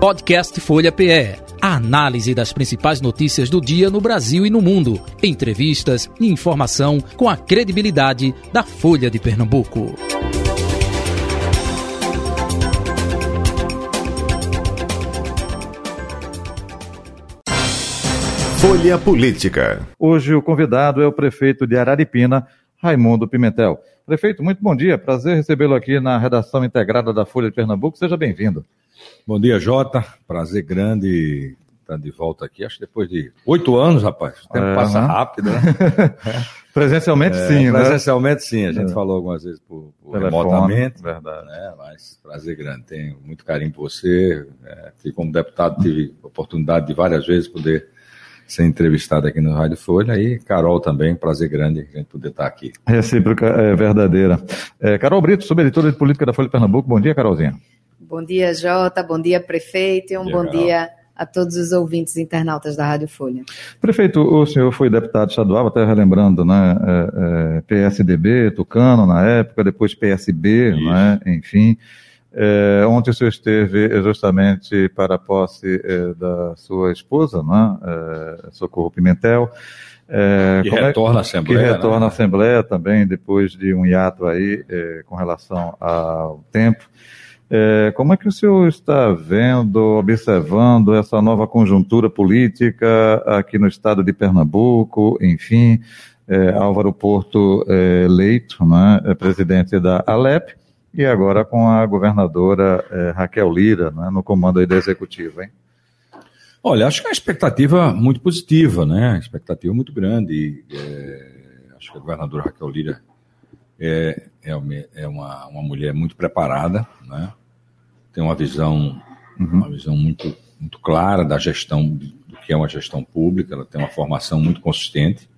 Podcast Folha PE. A análise das principais notícias do dia no Brasil e no mundo. Entrevistas e informação com a credibilidade da Folha de Pernambuco. Folha Política. Hoje o convidado é o prefeito de Araripina, Raimundo Pimentel. Prefeito, muito bom dia. Prazer recebê-lo aqui na redação integrada da Folha de Pernambuco. Seja bem-vindo. Bom dia, Jota. Prazer grande estar de volta aqui. Acho que depois de oito anos, rapaz. O tempo é, passa rápido, né? presencialmente é, sim, né? Presencialmente sim. A gente é. falou algumas vezes por, por Telefone, remotamente. Verdade. Né? Mas prazer grande. Tenho muito carinho por você. É, como deputado tive oportunidade de várias vezes poder ser entrevistado aqui no Rádio Folha e Carol também, prazer grande a gente poder estar aqui. Recíproca é verdadeira. É, Carol Brito, subeditora de política da Folha de Pernambuco, bom dia, Carolzinha. Bom dia, Jota, bom dia, prefeito, e um bom, bom dia a todos os ouvintes internautas da Rádio Folha. Prefeito, o senhor foi deputado estadual, até relembrando, né, é, é, PSDB, Tucano na época, depois PSB, né, enfim. É, ontem o senhor esteve justamente para a posse é, da sua esposa, né, é, Socorro Pimentel. É, que retorna à Assembleia. Que retorna né? à Assembleia também, depois de um hiato aí é, com relação ao tempo. É, como é que o senhor está vendo, observando essa nova conjuntura política aqui no estado de Pernambuco, enfim, é, Álvaro Porto é, eleito, né, é presidente da Alep, e agora com a governadora é, Raquel Lira né, no comando da executiva, hein? Olha, acho que é uma expectativa muito positiva, né? Expectativa muito grande. É, acho que a governadora Raquel Lira é, é, uma, é uma, uma mulher muito preparada, né? Tem uma visão, uhum. uma visão muito, muito clara da gestão, do que é uma gestão pública, ela tem uma formação muito consistente.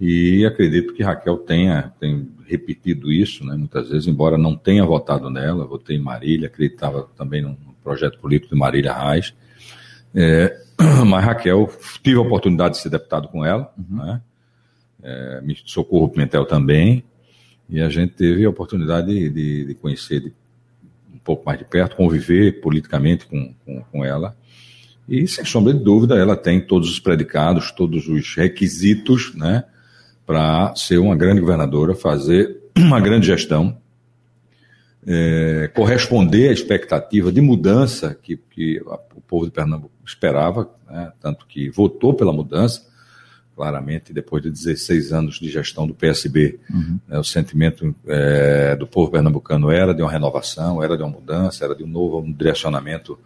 E acredito que Raquel tenha, tenha repetido isso, né, muitas vezes, embora não tenha votado nela, votei em Marília, acreditava também no projeto político de Marília Reis. É, mas Raquel, tive a oportunidade de ser deputado com ela, uhum. né, é, socorro Pimentel também, e a gente teve a oportunidade de, de, de conhecer de, um pouco mais de perto, conviver politicamente com, com, com ela. E, sem sombra de dúvida, ela tem todos os predicados, todos os requisitos, né, para ser uma grande governadora, fazer uma grande gestão, é, corresponder à expectativa de mudança que, que o povo de Pernambuco esperava, né, tanto que votou pela mudança, claramente, depois de 16 anos de gestão do PSB. Uhum. Né, o sentimento é, do povo pernambucano era de uma renovação, era de uma mudança, era de um novo um direcionamento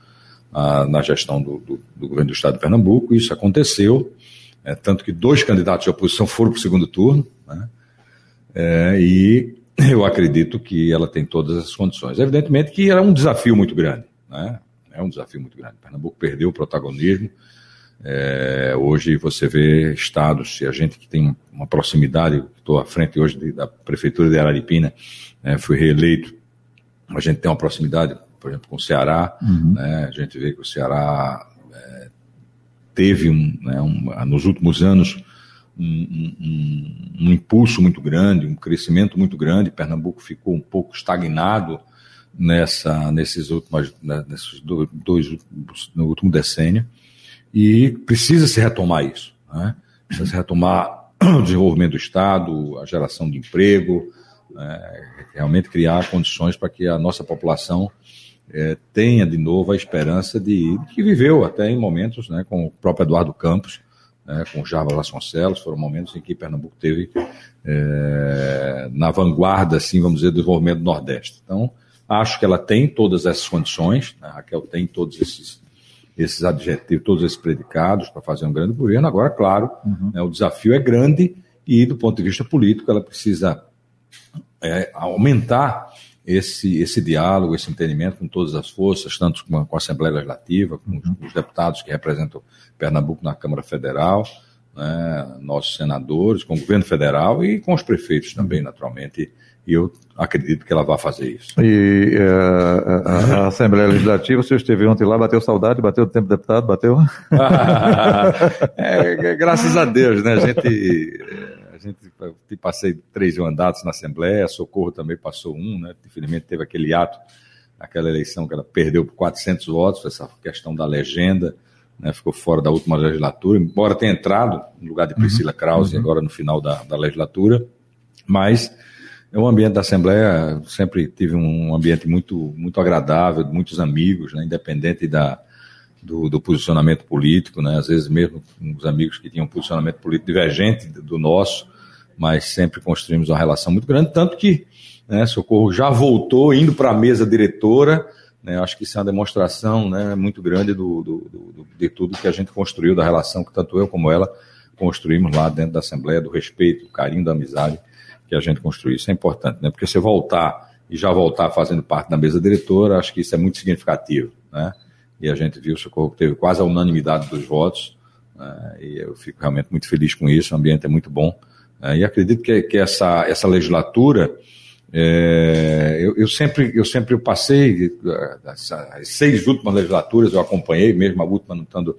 ah, na gestão do, do, do governo do Estado de Pernambuco. Isso aconteceu. É, tanto que dois candidatos de oposição foram para o segundo turno, né? é, e eu acredito que ela tem todas as condições. Evidentemente que é um desafio muito grande, né? é um desafio muito grande. Pernambuco perdeu o protagonismo. É, hoje você vê estados, se a gente que tem uma proximidade, estou à frente hoje de, da prefeitura de Araripina, né, fui reeleito, a gente tem uma proximidade, por exemplo, com o Ceará, uhum. né, a gente vê que o Ceará teve um, né, um, nos últimos anos um, um, impulso muito grande, um crescimento muito grande. Pernambuco ficou um pouco estagnado nessa, nesses últimos, né, nesses dois, no último decênio e precisa se retomar isso. Né? Precisa se retomar o desenvolvimento do Estado, a geração de emprego, né? realmente criar condições para que a nossa população é, tenha de novo a esperança de, que viveu até em momentos né, com o próprio Eduardo Campos, né, com o Jarva Vasconcelos, foram momentos em que Pernambuco teve é, na vanguarda, assim, vamos dizer, do desenvolvimento do Nordeste. Então, acho que ela tem todas essas condições, né, a Raquel tem todos esses, esses adjetivos, todos esses predicados para fazer um grande governo. Agora, claro, uhum. né, o desafio é grande e, do ponto de vista político, ela precisa é, aumentar esse, esse diálogo, esse entendimento com todas as forças, tanto com a, com a Assembleia Legislativa, com os, os, deputados que representam Pernambuco na Câmara Federal, né, nossos senadores, com o governo federal e com os prefeitos também, naturalmente. E eu acredito que ela vai fazer isso. E uh, a, a, Assembleia Legislativa, o senhor esteve ontem lá, bateu saudade, bateu o tempo deputado, bateu? é, graças a Deus, né? A gente gente passei três mandatos na Assembleia, Socorro também passou um, né? Infelizmente teve aquele ato aquela eleição que ela perdeu por 400 votos, essa questão da legenda, né, ficou fora da última legislatura, embora tenha entrado no lugar de Priscila uhum. Krause uhum. agora no final da, da legislatura, mas é um ambiente da Assembleia, sempre tive um ambiente muito, muito agradável, muitos amigos, né, independente da, do, do, posicionamento político, né, às vezes mesmo os amigos que tinham um posicionamento político divergente do nosso, mas sempre construímos uma relação muito grande, tanto que né, Socorro já voltou indo para a mesa diretora, né, acho que isso é uma demonstração né, muito grande do, do, do, de tudo que a gente construiu, da relação que tanto eu como ela construímos lá dentro da Assembleia, do respeito, do carinho, da amizade que a gente construiu. Isso é importante, né? Porque você voltar e já voltar fazendo parte da mesa diretora, acho que isso é muito significativo, né? E a gente viu Socorro que teve quase a unanimidade dos votos, né? e eu fico realmente muito feliz com isso, o ambiente é muito bom. Né? E acredito que, que essa, essa legislatura, é, eu, eu, sempre, eu sempre passei, as, as seis últimas legislaturas eu acompanhei, mesmo a última não estando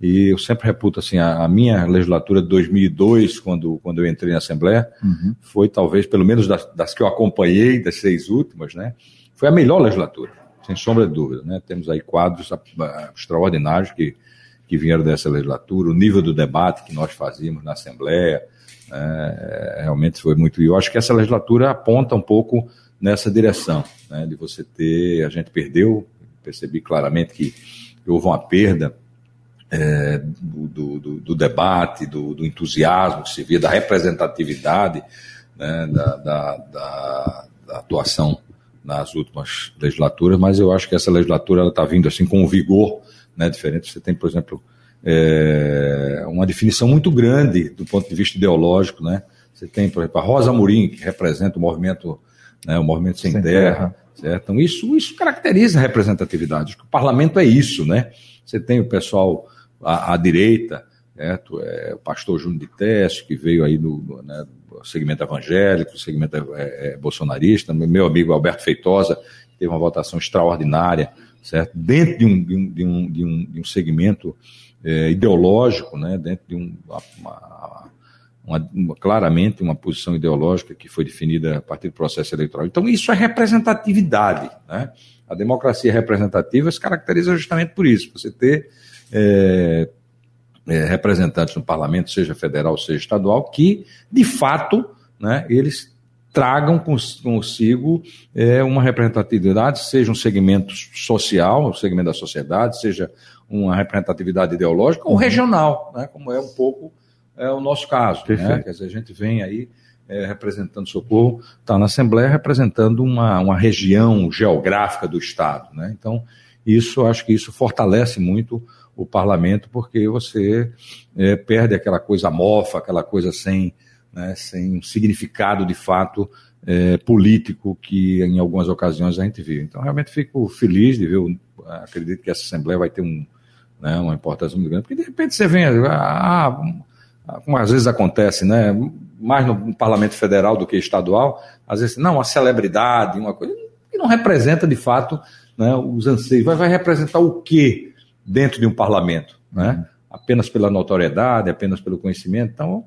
e eu sempre reputo assim, a, a, minha legislatura de 2002, quando, quando eu entrei na Assembleia, uhum. foi talvez, pelo menos das, das, que eu acompanhei, das seis últimas, né? Foi a melhor legislatura, sem sombra de dúvida, né? Temos aí quadros extraordinários que, que vieram dessa legislatura, o nível do debate que nós fazíamos na Assembleia, é, realmente foi muito. E eu acho que essa legislatura aponta um pouco nessa direção, né? De você ter, a gente perdeu, percebi claramente que houve uma perda é, do, do, do, debate, do, do, entusiasmo que se via, da representatividade né, da, da, da, da, atuação nas últimas legislaturas, mas eu acho que essa legislatura está vindo assim com um vigor né, diferente. Você tem, por exemplo, é, uma definição muito grande do ponto de vista ideológico. Né? Você tem, por exemplo, a Rosa Murim, que representa o movimento, né, o movimento sem, sem terra. terra. Certo? Então, isso, isso caracteriza a representatividade. O parlamento é isso, né? Você tem o pessoal à, à direita, certo? É, o pastor Júnior de Teste, que veio aí do, né, do segmento evangélico, do segmento é, é, bolsonarista, meu amigo Alberto Feitosa, teve uma votação extraordinária, certo? Dentro de de um, de um, de um, de um segmento é, ideológico, né? dentro de um, uma, uma, uma, claramente uma posição ideológica que foi definida a partir do processo eleitoral. Então, isso é representatividade. Né? A democracia representativa se caracteriza justamente por isso, você ter é, é, representantes no parlamento, seja federal, seja estadual, que, de fato, né, eles tragam consigo é, uma representatividade, seja um segmento social, um segmento da sociedade, seja uma representatividade ideológica ou uhum. regional, né, como é um pouco é, o nosso caso. Né? Quer dizer, a gente vem aí é, representando Socorro, está na Assembleia representando uma, uma região geográfica do Estado. Né? Então, isso, acho que isso fortalece muito o parlamento, porque você é, perde aquela coisa mofa, aquela coisa sem, né, sem um significado de fato é, político que em algumas ocasiões a gente viu. Então, realmente fico feliz de ver, acredito que essa Assembleia vai ter um, né, uma importância muito grande, porque de repente você vem, ah, ah, como às vezes acontece, né, mais no parlamento federal do que estadual, às vezes, não, uma celebridade, uma coisa que não representa de fato né, os anseios, vai, vai representar o quê? dentro de um parlamento, né? Apenas pela notoriedade, apenas pelo conhecimento. Então,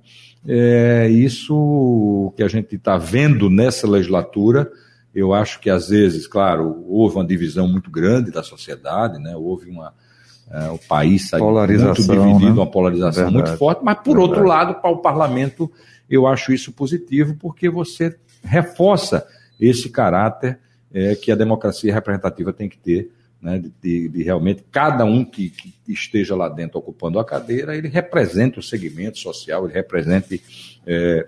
é isso que a gente está vendo nessa legislatura. Eu acho que às vezes, claro, houve uma divisão muito grande da sociedade, né? houve uma. É, o país saiu muito dividido, né? uma polarização Verdade. muito forte, mas por Verdade. outro lado, para o parlamento, eu acho isso positivo, porque você reforça esse caráter é, que a democracia representativa tem que ter né, de, de, realmente cada um que, que, esteja lá dentro ocupando a cadeira, ele representa o segmento social, ele represente é,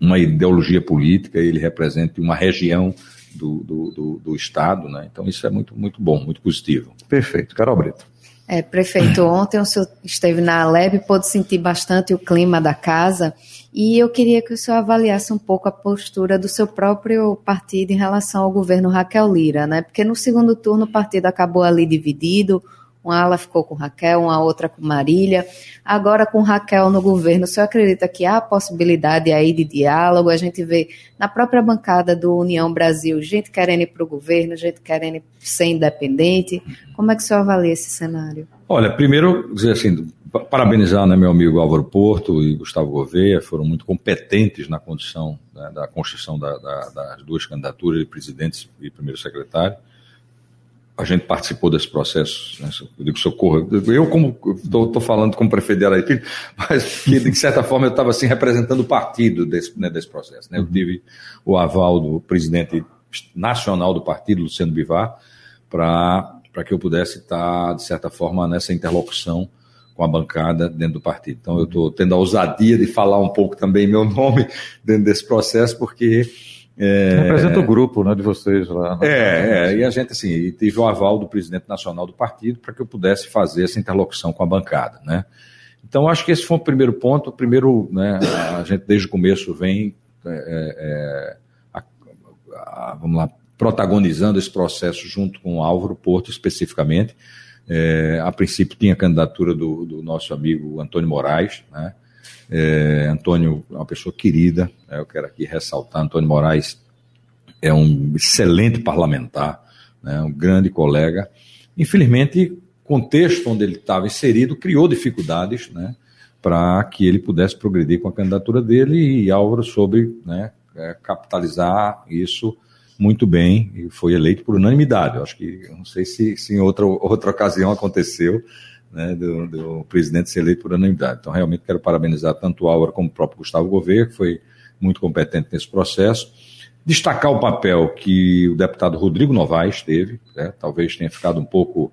uma ideologia política, ele represente uma região do, do, do, do, Estado, né? Então isso é muito, muito bom, muito positivo. Perfeito. Carol Brito. É, prefeito, ontem o senhor esteve na Aleb, pôde sentir bastante o clima da casa e eu queria que o senhor avaliasse um pouco a postura do seu próprio partido em relação ao governo Raquel Lira, né? Porque no segundo turno o partido acabou ali dividido, uma ala ficou com Raquel, uma outra com Marília. Agora, com Raquel no governo, o senhor acredita que há possibilidade aí de diálogo? A gente vê na própria bancada do União Brasil gente querendo ir para o governo, gente querendo ser independente. Como é que o senhor avalia esse cenário? Olha, primeiro, dizer assim, parabenizar né, meu amigo Álvaro Porto e Gustavo Gouveia, foram muito competentes na condição né, da construção da, da, das duas candidaturas de presidente e primeiro secretário. A gente participou desse processo, né, eu digo socorro, eu como estou falando como prefeito de Araipilho, mas que de certa forma eu estava assim representando o partido desse, né, desse processo. Né? Eu tive o aval do presidente nacional do partido, Luciano Bivar, para que eu pudesse estar, de certa forma, nessa interlocução com a bancada dentro do partido. Então eu estou tendo a ousadia de falar um pouco também meu nome dentro desse processo, porque é, Representa o grupo né, de vocês lá. É, é, e a gente, assim, tive o aval do presidente nacional do partido para que eu pudesse fazer essa interlocução com a bancada, né? Então, acho que esse foi o primeiro ponto. O primeiro, né, a gente desde o começo vem, é, é, a, a, vamos lá, protagonizando esse processo junto com o Álvaro Porto, especificamente. É, a princípio tinha a candidatura do, do nosso amigo Antônio Moraes, né? É, Antônio é uma pessoa querida, né, eu quero aqui ressaltar, Antônio Moraes é um excelente parlamentar, né, um grande colega. Infelizmente, o contexto onde ele estava inserido criou dificuldades né, para que ele pudesse progredir com a candidatura dele e Álvaro soube né, é, capitalizar isso muito bem e foi eleito por unanimidade. Eu acho que, não sei se, se em outra, outra ocasião aconteceu, né, do, do, presidente ser eleito por unanimidade. Então, realmente quero parabenizar tanto o Álvaro como o próprio Gustavo Gouveia, que foi muito competente nesse processo. Destacar o papel que o deputado Rodrigo Novaes teve, né, talvez tenha ficado um pouco,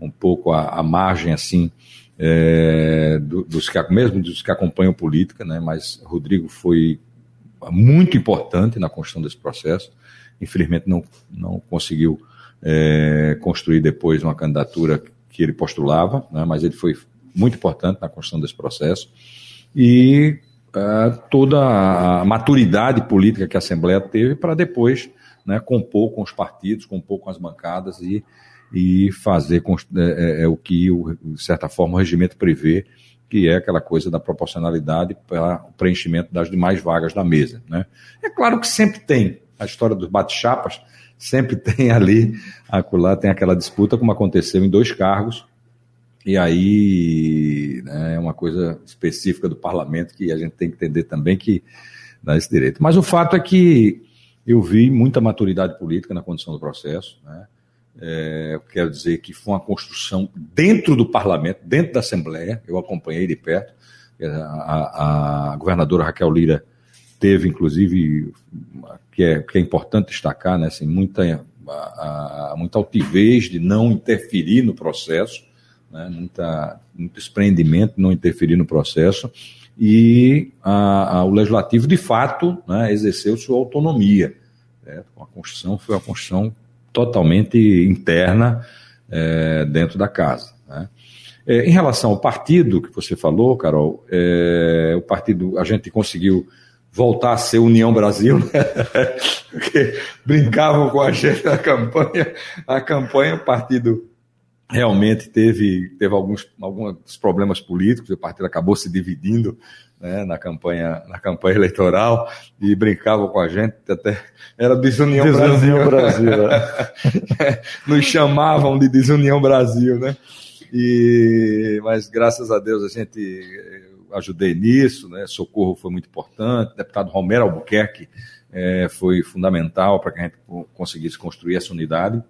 um pouco à, à margem, assim, é, dos que, mesmo dos que acompanham política, né, mas Rodrigo foi muito importante na construção desse processo. Infelizmente, não, não conseguiu é, construir depois uma candidatura que ele postulava, né, mas ele foi muito importante na construção desse processo. E uh, toda a maturidade política que a Assembleia teve para depois né, compor com os partidos, compor com as bancadas e, e fazer é, é, é, o que, de certa forma, o regimento prevê, que é aquela coisa da proporcionalidade para o preenchimento das demais vagas da mesa. Né? É claro que sempre tem a história dos bate-chapas, sempre tem ali, acolá tem aquela disputa, como aconteceu em dois cargos, e aí né, é uma coisa específica do parlamento que a gente tem que entender também que dá esse direito. Mas o fato é que eu vi muita maturidade política na condução do processo, né? É, eu quero dizer que foi uma construção dentro do parlamento, dentro da Assembleia, eu acompanhei de perto. A, a, a governadora Raquel Lira teve, inclusive, que é, que é importante destacar, né, assim, muita, a, a, muita altivez de não interferir no processo, né, muita, muito desprendimento de não interferir no processo, e a, o legislativo, de fato, né, exerceu sua autonomia. Certo? A Constituição foi uma Constituição totalmente interna é, dentro da casa. Né? É, em relação ao partido que você falou, Carol, é, o partido, a gente conseguiu voltar a ser União Brasil, né? porque brincavam com a gente na campanha. A campanha, o partido realmente teve, teve alguns, alguns problemas políticos, o partido acabou se dividindo né, na, campanha, na campanha eleitoral e brincavam com a gente, até era Desunião, Desunião Brasil. Brasil é. Nos chamavam de Desunião Brasil, né? E, mas graças a Deus a gente ajudei nisso, né? Socorro foi muito importante, deputado Romero Albuquerque é, foi fundamental para que a gente conseguisse construir essa unidade.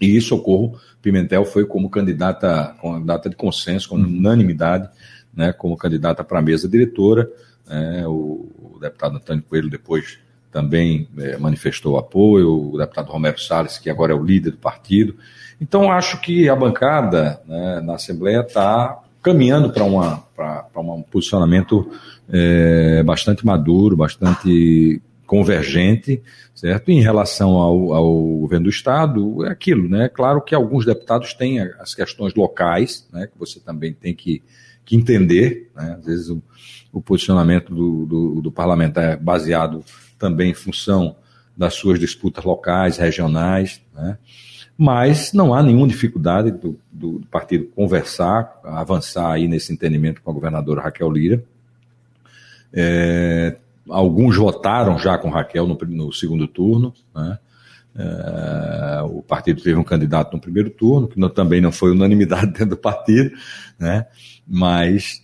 E Socorro Pimentel foi como candidata, candidata de consenso, com unanimidade, né, como candidata para a mesa diretora. É, o, o, deputado Antônio Coelho depois também é, manifestou apoio, o deputado Romero Salles, que agora é o líder do partido. Então, acho que a bancada né, na Assembleia está caminhando para um posicionamento é, bastante maduro, bastante convergente, certo? Em relação ao, ao, governo do Estado, é aquilo, né? É claro que alguns deputados têm as questões locais, né? Que você também tem que, que entender, né? Às vezes o, o posicionamento do, do, do, parlamentar é baseado também em função das suas disputas locais, regionais, né? mas não há nenhuma dificuldade do, do, partido conversar, avançar aí nesse entendimento com a governadora Raquel Lira. É, alguns votaram já com Raquel no, no segundo turno, né? É, o partido teve um candidato no primeiro turno, que não, também não foi unanimidade dentro do partido, né? mas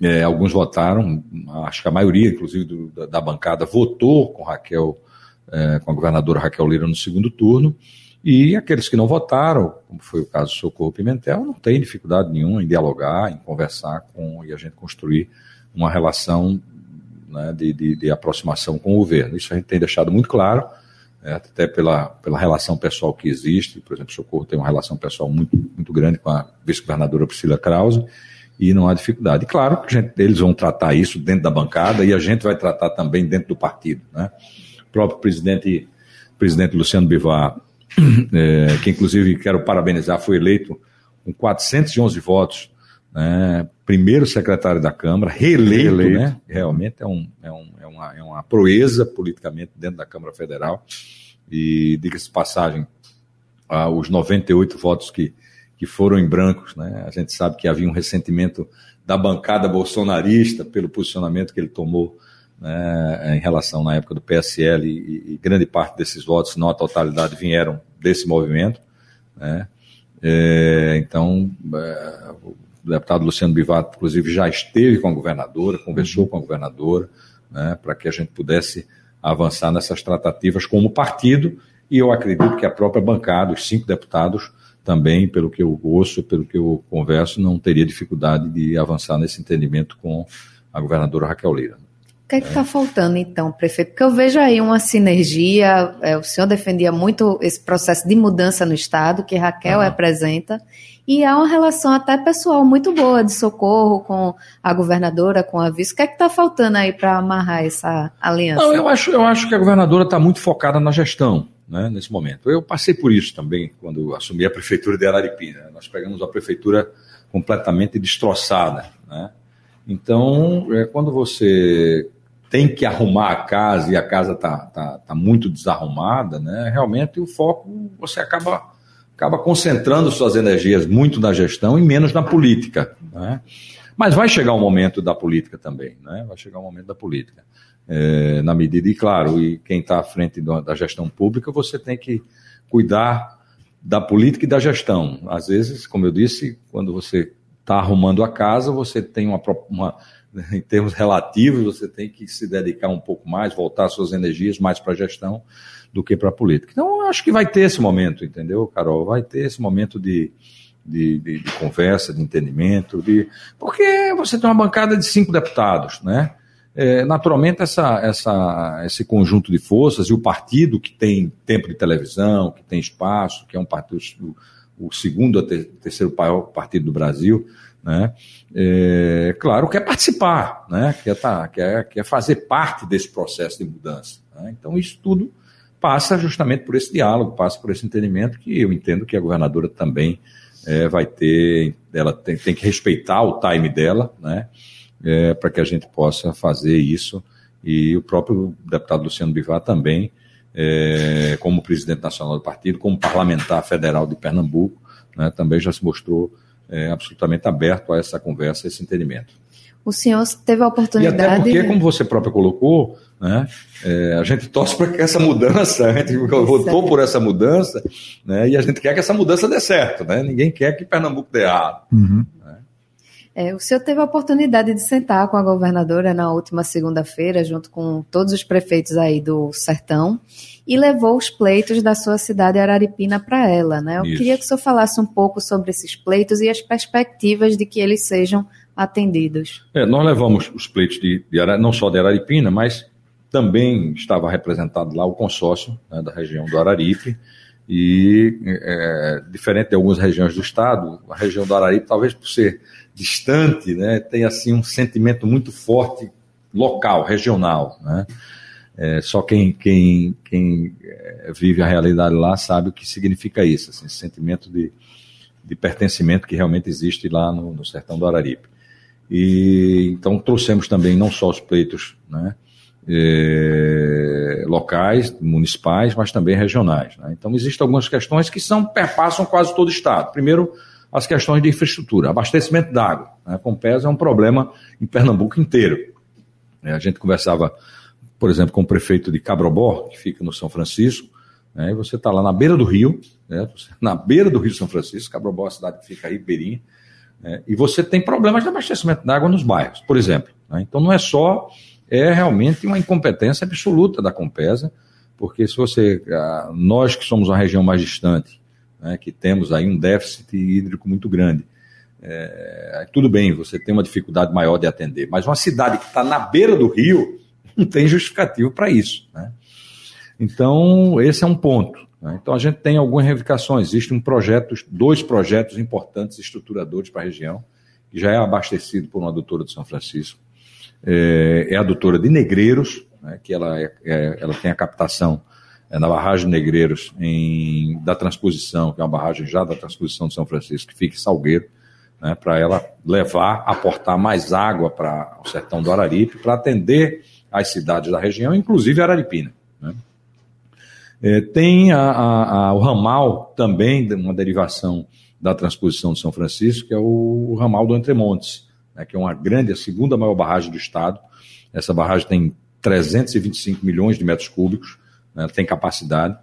é, alguns votaram, acho que a maioria, inclusive, do, da, da, bancada votou com Raquel, é, com a governadora Raquel Lira no segundo turno, E aqueles que não votaram, como foi o caso do Socorro Pimentel, não tem dificuldade nenhuma em dialogar, em conversar com e a gente construir uma relação né, de, de, de, aproximação com o governo. Isso a gente tem deixado muito claro, né, até pela, pela relação pessoal que existe. Por exemplo, o Socorro tem uma relação pessoal muito, muito grande com a vice-governadora Priscila Krause e não há dificuldade. E claro que gente, eles vão tratar isso dentro da bancada e a gente vai tratar também dentro do partido. Né? O próprio presidente, presidente Luciano Bivar, é, que inclusive quero parabenizar, foi eleito com 411 votos, né? primeiro secretário da Câmara, reeleito, reeleito. Né? realmente é, um, é, um, é, uma, é uma proeza politicamente dentro da Câmara Federal. E diga-se passagem, ah, os 98 votos que que foram em brancos. Né? A gente sabe que havia um ressentimento da bancada bolsonarista pelo posicionamento que ele tomou né, em relação na época do PSL e, e, grande parte desses votos, não a totalidade, vieram desse movimento. Né? É, então, é, o deputado Luciano Bivato, inclusive, já esteve com a governadora, conversou com a governadora, né, para que a gente pudesse avançar nessas tratativas como partido, e eu acredito que a própria bancada, os cinco deputados, também, pelo que eu ouço, pelo que eu converso, não teria dificuldade de avançar nesse entendimento com a governadora Raquel Lira. O que é que está faltando, então, prefeito? Porque eu vejo aí uma sinergia, é, o senhor defendia muito esse processo de mudança no Estado, que Raquel uhum. representa, e há uma relação até pessoal muito boa de socorro com a governadora, com a vice. O que é que está faltando aí para amarrar essa aliança? Não, eu acho, eu acho que a governadora está muito focada na gestão né, nesse momento. Eu passei por isso também quando assumi a prefeitura de Araripina. Nós pegamos a prefeitura completamente destroçada. Né? Então, é, quando você tem que arrumar a casa e a casa está tá, tá muito desarrumada, né, realmente o foco você acaba, acaba concentrando suas energias muito na gestão e menos na política. Né? Mas vai chegar um momento da política também, né? vai chegar um momento da política é, na medida, e claro, e quem está à frente da gestão pública, você tem que cuidar da política e da gestão. Às vezes, como eu disse, quando você está arrumando a casa, você tem uma, uma, em termos relativos, você tem que se dedicar um pouco mais, voltar suas energias mais para a gestão do que para a política. Então, eu acho que vai ter esse momento, entendeu, Carol? Vai ter esse momento de, de, de, de conversa, de entendimento, de porque você tem uma bancada de cinco deputados, né? É, naturalmente, essa, essa, esse conjunto de forças e o partido que tem tempo de televisão, que tem espaço, que é um partido, o, o segundo ou terceiro maior partido do Brasil, né? É, claro, quer participar, né? quer, tá, quer, quer fazer parte desse processo de mudança. Né? Então, isso tudo passa justamente por esse diálogo, passa por esse entendimento que eu entendo que a governadora também é, vai ter, ela tem, tem que respeitar o time dela, né? é, para que a gente possa fazer isso. E o próprio deputado Luciano Bivar também, é, como presidente nacional do partido, como parlamentar federal de Pernambuco, né, também já se mostrou é, absolutamente aberto a essa conversa, a esse entendimento. O senhor teve a oportunidade. E até porque, como você próprio colocou, né, é, a gente torce para que essa mudança, a gente votou por essa mudança, né, e a gente quer que essa mudança dê certo. Né, ninguém quer que Pernambuco dê errado. Uhum. É, o senhor teve a oportunidade de sentar com a governadora na última segunda-feira, junto com todos os prefeitos aí do Sertão, e levou os pleitos da sua cidade Araripina para ela, né? Eu Isso. queria que o senhor falasse um pouco sobre esses pleitos e as perspectivas de que eles sejam atendidos. É, nós levamos os pleitos de, de não só de Araripina, mas também estava representado lá o consórcio né, da região do Araripe, e é, diferente de algumas regiões do estado, a região do Araripe, talvez por ser distante, né, tem assim um sentimento muito forte local, regional, né? É, só quem, quem, quem é, vive a realidade lá sabe o que significa isso, assim, esse sentimento de, de pertencimento que realmente existe lá no, no sertão do Araripe. E então trouxemos também não só os pleitos, né, é, locais, municipais, mas também regionais. Né? Então existem algumas questões que são perpassam quase todo o estado. Primeiro, as questões de infraestrutura. Abastecimento d'água. Né? Com PES é um problema em Pernambuco inteiro. É, a gente conversava, por exemplo, com o prefeito de Cabrobó, que fica no São Francisco, né? e você está lá na beira do rio, né? na beira do Rio São Francisco, Cabrobó é a cidade que fica aí, beirinha, né? e você tem problemas de abastecimento d'água nos bairros, por exemplo. Né? Então não é só, é realmente uma incompetência absoluta da Compesa, porque se você, nós que somos uma região mais distante, né, que temos aí um déficit hídrico muito grande, é, tudo bem, você tem uma dificuldade maior de atender, mas uma cidade que está na beira do rio não tem justificativo para isso. Né? Então, esse é um ponto. Né? Então, a gente tem algumas reivindicações. Existem um projeto, dois projetos importantes estruturadores para a região, que já é abastecido por uma adutora de São Francisco. É, é a adutora de Negreiros, né, que ela, é, é, ela tem a captação é, na barragem Negreiros em, da transposição, que é uma barragem já da transposição de São Francisco, que fica em Salgueiro né, para ela levar, aportar mais água para o sertão do Araripe, para atender as cidades da região, inclusive Araripina. Né. É, tem a, a, a, o ramal também, uma derivação da transposição de São Francisco, que é o, o ramal do Entremontes, né, que é uma grande, a segunda maior barragem do estado. Essa barragem tem 325 milhões de metros cúbicos, né, tem capacidade,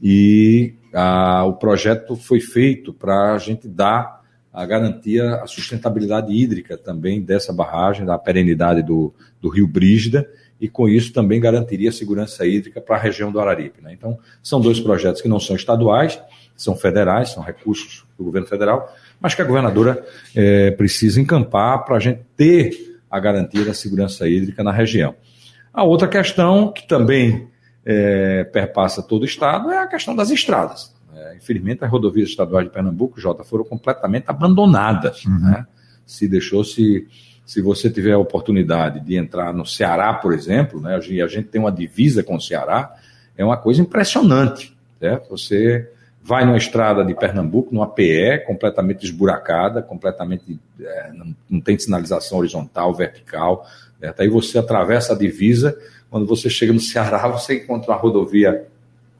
e a, o projeto foi feito para a gente dar a garantia, a sustentabilidade hídrica também dessa barragem, da perenidade do, do rio Brígida, e com isso também garantiria a segurança hídrica para a região do Araripe. Né? Então, são dois projetos que não são estaduais, são federais, são recursos do governo federal, mas que a governadora é, precisa encampar para a gente ter a garantia da segurança hídrica na região. A outra questão, que também é, perpassa todo o estado, é a questão das estradas. É, infelizmente, as rodovias estaduais de Pernambuco, Jota, foram completamente abandonadas. Uhum. Né? Se deixou, se, se você tiver a oportunidade de entrar no Ceará, por exemplo, né, e a gente tem uma divisa com o Ceará, é uma coisa impressionante. Certo? Você vai numa estrada de Pernambuco, numa PE, completamente esburacada, completamente. É, não, não, tem sinalização horizontal, vertical. Certo? Aí você atravessa a divisa, quando você chega no Ceará, você encontra uma rodovia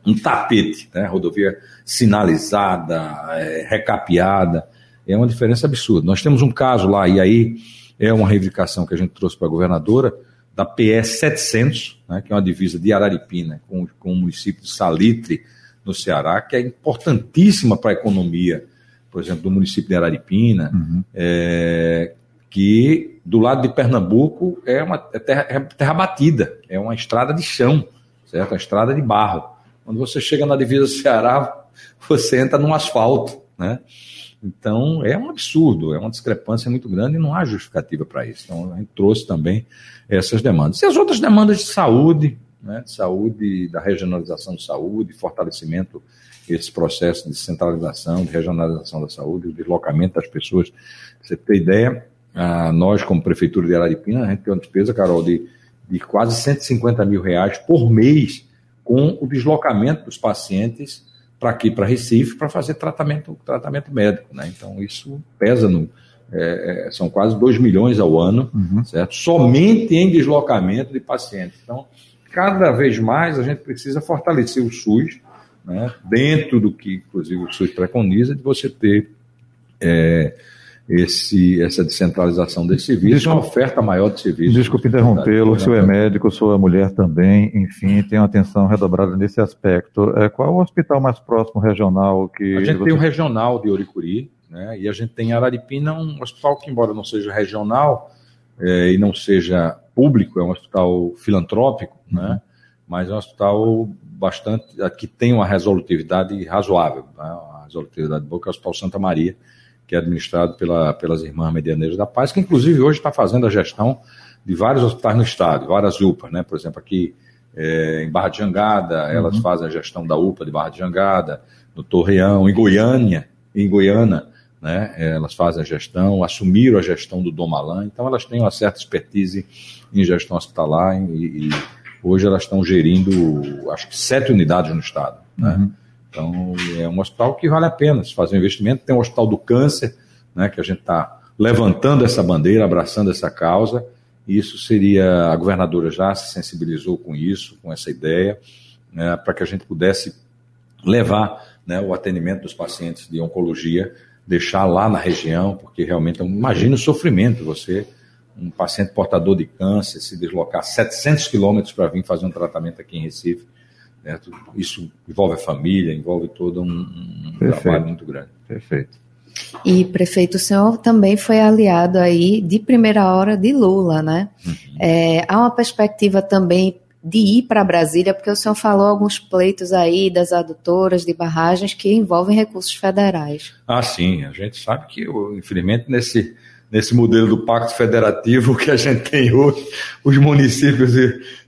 um tapete, né? rodovia sinalizada, é, recapeada, é uma diferença absurda. Nós temos um caso lá, e aí é uma reivindicação que a gente trouxe para a governadora, da PE 700, né, que é uma divisa de Araripina com, com o município de Salitre, no Ceará, que é importantíssima para a economia, por exemplo, do município de Araripina, uhum. é, que do lado de Pernambuco é uma é terra, é terra batida, é uma estrada de chão, certo? Uma estrada de barro. Quando você chega na divisa do Ceará, você entra num asfalto, né? Então, é um absurdo, é uma discrepância muito grande e não há justificativa para isso. Então, a gente trouxe também essas demandas. E as outras demandas de saúde, né, de saúde, da regionalização de saúde, fortalecimento esse processo de centralização, de regionalização da saúde, o deslocamento das pessoas. Pra você ter ideia, nós, como Prefeitura de Araripina, a gente tem uma despesa, Carol, de, de quase 150 mil reais por mês com o deslocamento dos pacientes para aqui, para Recife, para fazer tratamento, tratamento médico. Né? Então, isso pesa no. É, é são quase 2 milhões ao ano, uhum. certo? Somente em deslocamento de pacientes. Então, cada vez mais a gente precisa fortalecer o SUS, né? dentro do que, inclusive, o SUS preconiza, de você ter. É, esse, essa descentralização desse serviço, uma oferta maior de serviços. Desculpe interrompê-lo, o senhor é médico, sou a mulher também, enfim, tem uma atenção redobrada nesse aspecto. É, qual é o hospital mais próximo regional que. A gente você... tem o regional de Oricuri, né, e a gente tem em Araripina um hospital que, embora não seja regional é, e não seja público, é um hospital filantrópico, né, mas é um hospital bastante. que tem uma resolutividade razoável, né, uma resolutividade boa, que é o Hospital Santa Maria que é administrado pela, pelas Irmãs Medianeiras da Paz, que inclusive hoje está fazendo a gestão de vários hospitais no estado, várias UPAs, né? Por exemplo, aqui é, em Barra de Jangada, uhum. elas fazem a gestão da UPA de Barra de Jangada, no Torreão, em Goiânia, em Goiânia, né? Elas fazem a gestão, assumiram a gestão do Domalã, então elas têm uma certa expertise em gestão hospitalar e, e hoje elas estão gerindo, acho que sete unidades no estado, né? Uhum. Então, é um hospital que vale a pena se fazer um investimento. Tem o Hospital do Câncer, né, que a gente está levantando essa bandeira, abraçando essa causa. E isso seria. A governadora já se sensibilizou com isso, com essa ideia, né, para que a gente pudesse levar né, o atendimento dos pacientes de oncologia, deixar lá na região, porque realmente, imagina o sofrimento, você, um paciente portador de câncer, se deslocar 700 quilômetros para vir fazer um tratamento aqui em Recife né? Isso envolve a família, envolve todo um, um trabalho muito grande. Perfeito. E, prefeito, o senhor também foi aliado aí de primeira hora de Lula, né? Uhum. É, há uma perspectiva também de ir para Brasília, porque o senhor falou alguns pleitos aí das adutoras de barragens que envolvem recursos federais. Ah, sim, a gente sabe que, infelizmente, nesse, nesse modelo do pacto federativo que a gente tem hoje, os municípios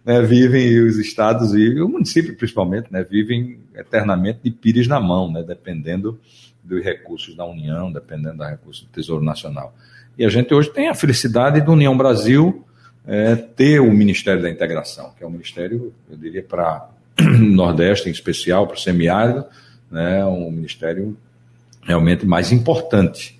né, vivem, e os estados vivem, o município principalmente, né, vivem eternamente de pires na mão, né, dependendo dos recursos da União, dependendo dos recursos do Tesouro Nacional. E a gente hoje tem a felicidade do União Brasil é, ter o Ministério da Integração, que é um ministério, eu diria, para Nordeste em especial, para o semiárido, né, um ministério realmente mais importante.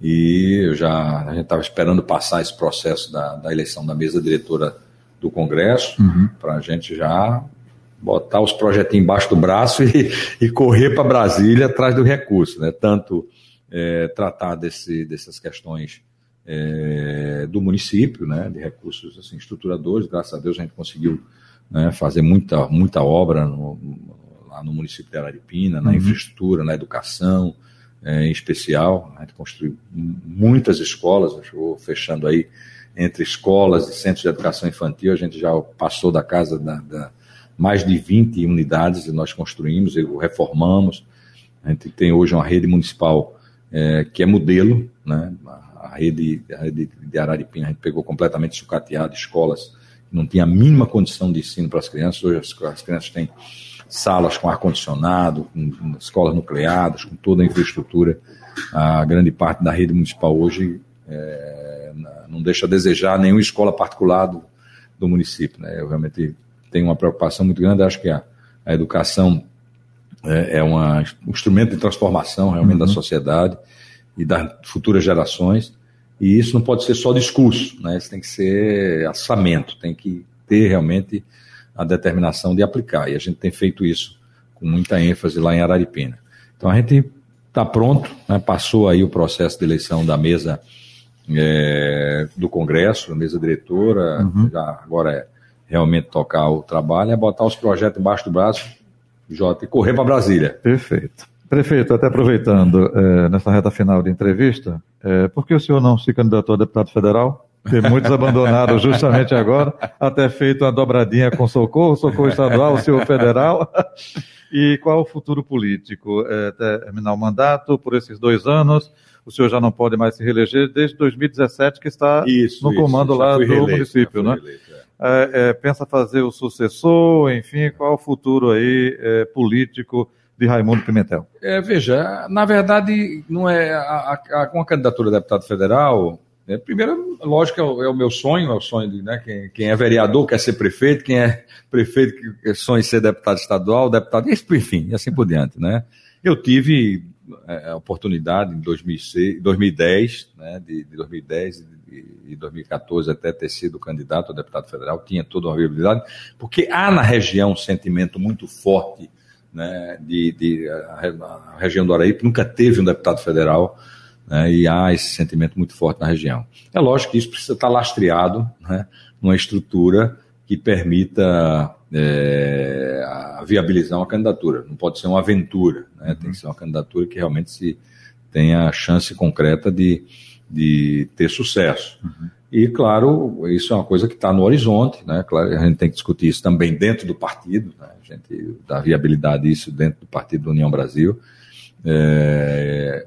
E eu já, a gente estava esperando passar esse processo da, da, eleição da mesa diretora do Congresso, uhum. para a gente já botar os projetinhos embaixo do braço e, e correr para Brasília atrás do recurso, né? tanto é, tratar desse, dessas questões é, do município, né, de recursos assim, estruturadores. Graças a Deus a gente conseguiu né, fazer muita, muita obra no, lá no município de Araripina, na uhum. infraestrutura, na educação, é, em especial. A gente construiu muitas escolas, vou fechando aí entre escolas e centros de educação infantil, a gente já passou da casa da, da mais de 20 unidades e nós construímos e reformamos. A gente tem hoje uma rede municipal é, que é modelo, né? A rede, a rede de Araripina, a gente pegou completamente sucateado, escolas que não tinham a mínima condição de ensino para as crianças, hoje as, as crianças têm salas com ar-condicionado, com, com escolas nucleadas, com toda a infraestrutura. A grande parte da rede municipal hoje é, não deixa a desejar nenhuma escola particular do, do município. Né? Eu realmente tenho uma preocupação muito grande, acho que a, a educação é, é uma, um instrumento de transformação realmente uhum. da sociedade e das futuras gerações. E isso não pode ser só discurso, né? Isso tem que ser assamento, tem que ter realmente a determinação de aplicar. E a gente tem feito isso com muita ênfase lá em Araripina. Então a gente está pronto, né? passou aí o processo de eleição da mesa é, do Congresso, mesa diretora, uhum. já agora é realmente tocar o trabalho, é botar os projetos embaixo do braço, Jota, e correr para Brasília. Perfeito. Prefeito, até aproveitando é, nessa reta final de entrevista, é, por que o senhor não se candidatou a deputado federal? Porque muitos abandonaram justamente agora, até feito uma dobradinha com socorro, socorro estadual, o senhor federal. E qual o futuro político? É, terminar o mandato por esses dois anos? O senhor já não pode mais se reeleger desde 2017, que está isso, no comando isso, lá do reeleito, município, né? Reeleito, é. é. É, pensa fazer o sucessor, enfim, qual o futuro aí é, político? De Raimundo Pimentel? É, veja, na verdade, não é a, a, com a candidatura a deputado federal. É, primeiro, lógico, é o, é o, meu sonho, é o sonho de né, quem, quem, é vereador quer ser prefeito, quem é prefeito que sonha ser deputado estadual, deputado, enfim, e assim por diante, né? Eu tive é, a oportunidade em 2006, 2010, né, de, de 2010 e 2014 até ter sido candidato a deputado federal, tinha toda uma viabilidade, porque há na região um sentimento muito forte né, de, de a, a, região do Araípe nunca teve um deputado federal né, e há esse sentimento muito forte na região. É lógico que isso precisa estar lastreado né, numa estrutura que permita é, a viabilizar uma candidatura. Não pode ser uma aventura, né, tem que ser uma candidatura que realmente se tenha a chance concreta de, de ter sucesso. Uhum. E, claro, isso é uma coisa que está no horizonte, né? Claro, a gente tem que discutir isso também dentro do partido, né? a gente dá viabilidade isso dentro do Partido União Brasil. É...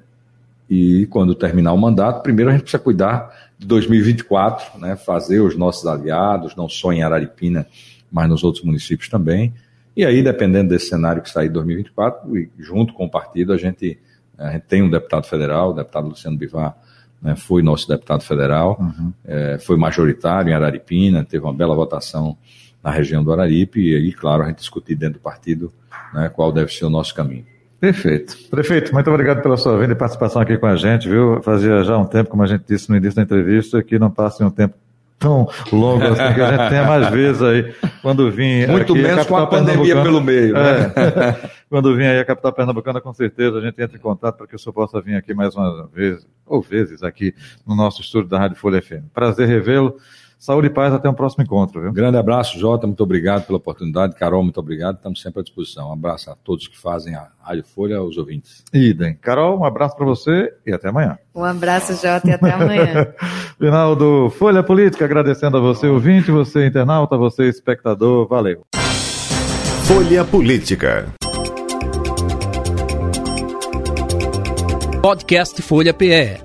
E quando terminar o mandato, primeiro a gente precisa cuidar de 2024, né? fazer os nossos aliados, não só em Araripina, mas nos outros municípios também. E aí, dependendo desse cenário que sair em 2024, e junto com o partido, a gente, a gente tem um deputado federal, o deputado Luciano Bivar, né, foi nosso deputado federal, uhum. é, foi majoritário em Araripina, teve uma bela votação na região do Araripe, e aí, claro, a gente discutir dentro do partido né, qual deve ser o nosso caminho. Perfeito. Prefeito, muito obrigado pela sua vinda e participação aqui com a gente, viu? Fazia já um tempo, como a gente disse no início da entrevista, que não passa um tempo tão longo assim que a gente tenha mais vezes aí quando vim. Muito aqui, menos com a pandemia pelo meio, né? É, quando vim aí a capital pernambucana, com certeza a gente entra em contato para que o senhor possa vir aqui mais uma vez, ou vezes aqui no nosso estúdio da Rádio Folha FM. Prazer revê-lo. Saúde e paz, até um próximo encontro. Viu? Grande abraço, Jota, muito obrigado pela oportunidade. Carol, muito obrigado, estamos sempre à disposição. Um abraço a todos que fazem a Rádio Folha, aos ouvintes. Idem. Carol, um abraço para você e até amanhã. Um abraço, Jota, e até amanhã. Final do Folha Política, agradecendo a você, ouvinte, você, internauta, você, espectador. Valeu. Folha Política. Podcast Folha PE.